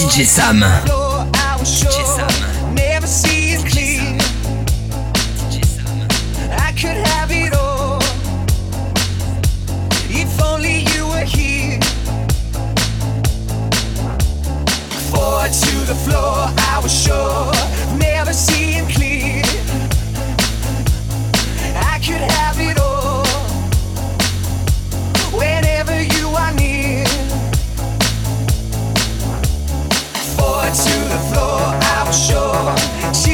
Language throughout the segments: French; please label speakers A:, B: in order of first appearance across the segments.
A: DJ Sam. DJ Sam.
B: Never see it clear.
A: DJ Sam.
B: I could have it all. If only you were here. Forward to the floor, I was sure.
C: sure. She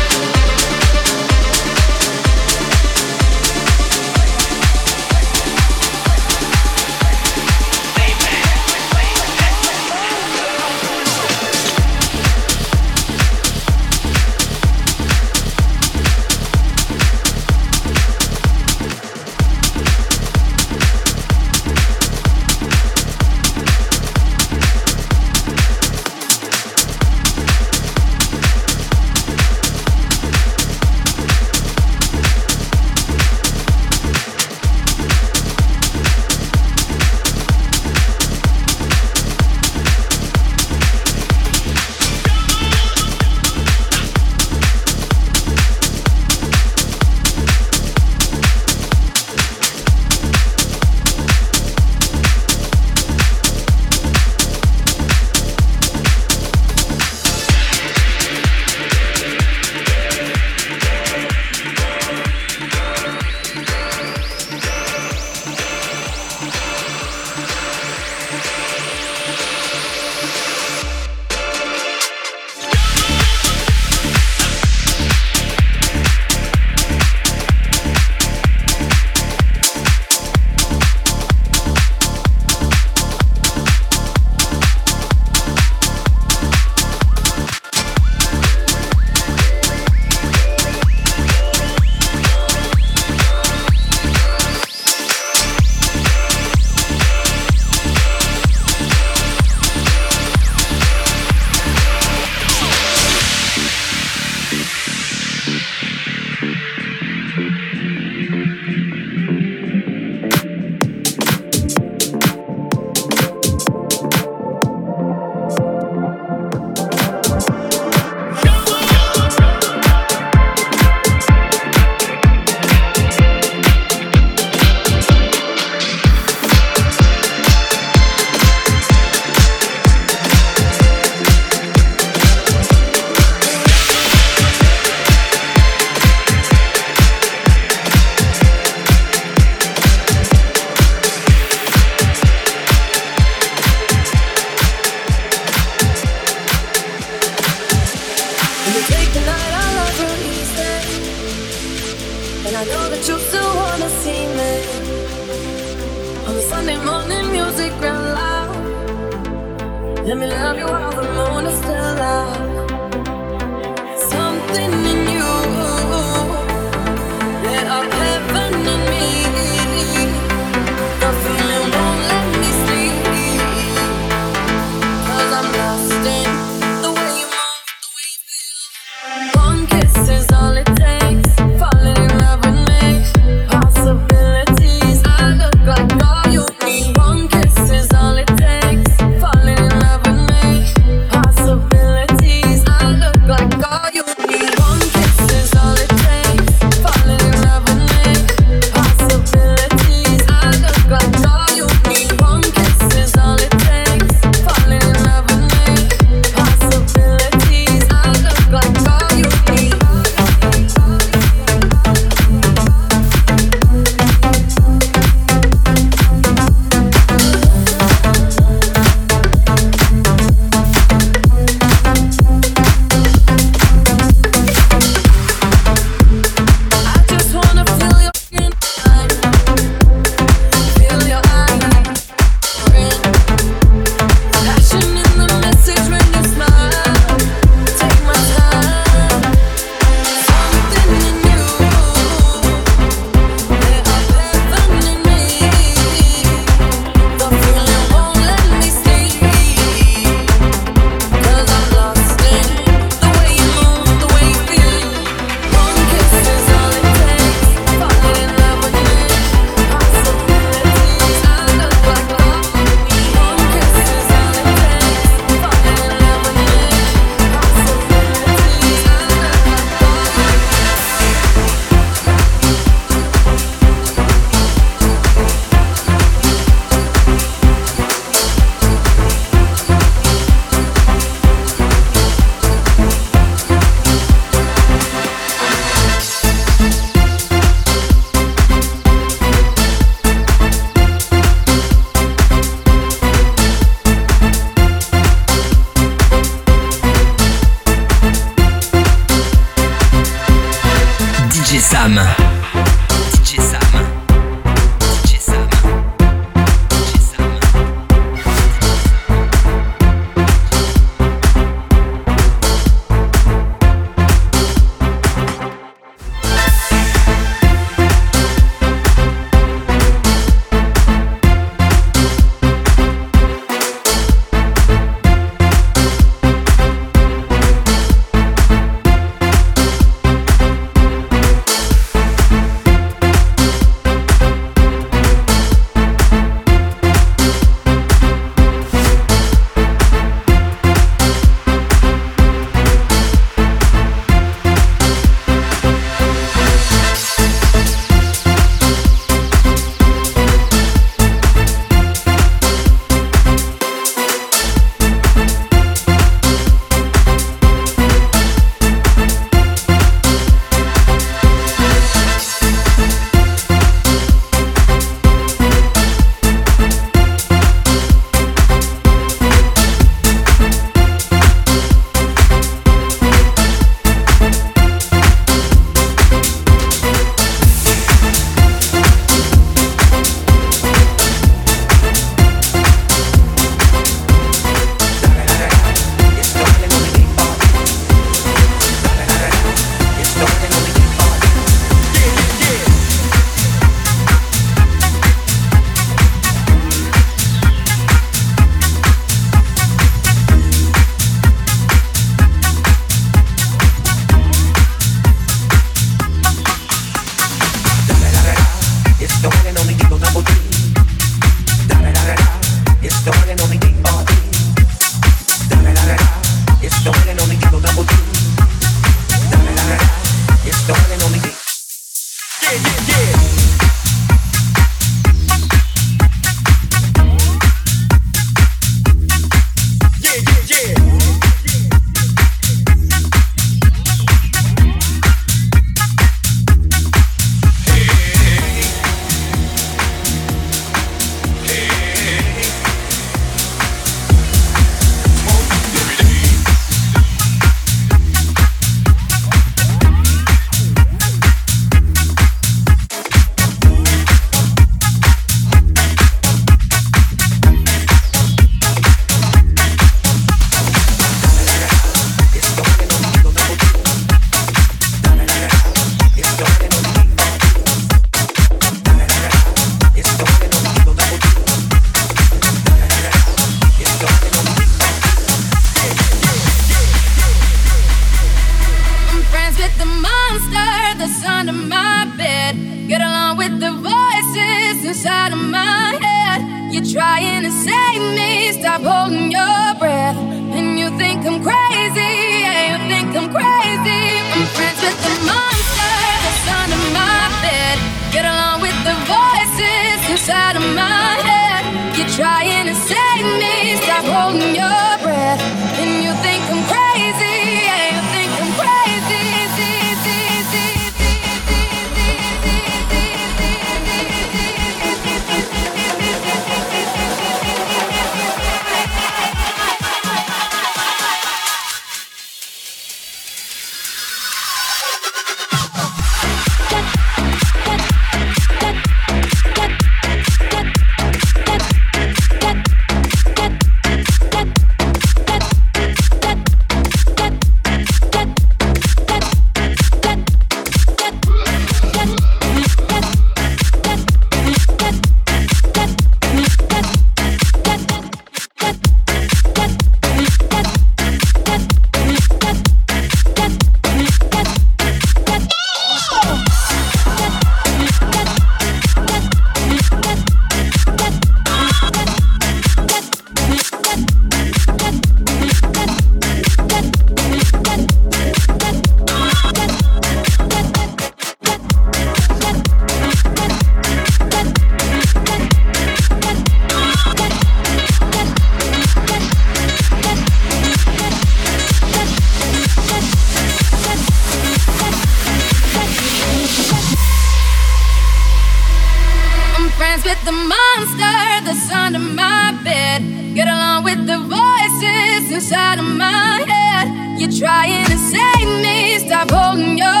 C: inside of my head. You're trying to save me. Stop holding your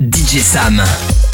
C: DJ Sam.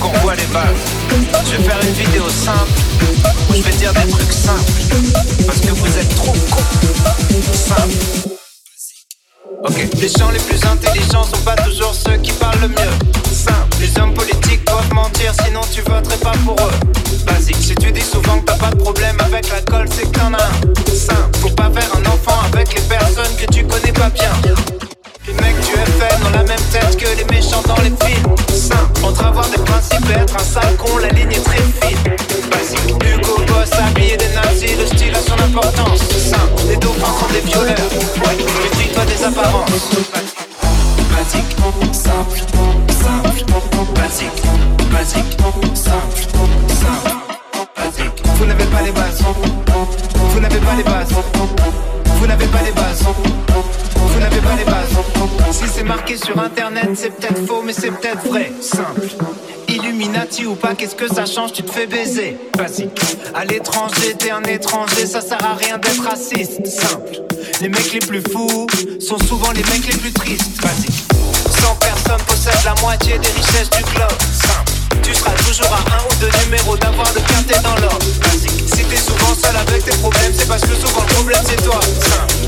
D: Qu'on voit les bases. Je vais faire une vidéo simple où je vais dire des trucs simples. Parce que vous êtes trop cons. Simple. Ok, les gens les plus intelligents sont pas toujours ceux qui parlent le mieux. Simple, les hommes politiques doivent mentir, sinon tu voterais pas pour eux. Basique, si tu dis souvent que t'as pas de problème avec la colle, c'est que t'en as un. Simple, faut pas faire un enfant avec les personnes que tu connais pas bien. Les mecs du FN ont la même tête que les méchants dans les films. Simple, entre avoir des principes et être un sale con, la ligne est très fine. Basique, Hugo Boss habillé des nazis, le style a son importance. Les dauphins sont des violeurs. Ouais, méfie-toi des apparences. Basique, simple, simple, basique, basique, simple, simple. Vous n'avez pas les bases. Vous n'avez pas les bases. Vous n'avez pas les bases. Vous n'avez pas les bases. Si c'est marqué sur internet, c'est peut-être faux, mais c'est peut-être vrai. Simple. Illuminati ou pas, qu'est-ce que ça change? Tu te fais baiser. Basique. À l'étranger, t'es un étranger, ça sert à rien d'être raciste. Simple. Les mecs les plus fous sont souvent les mecs les plus tristes. Basique. 100 personnes possèdent la moitié des richesses du globe. Simple. Tu seras toujours à un ou deux numéros d'avoir le quintet dans l'ordre. Si t'es souvent seul avec tes problèmes, c'est parce que souvent le problème c'est toi.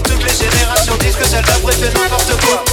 D: Toutes les générations disent que celle d'après fait n'importe quoi.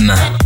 A: Sam.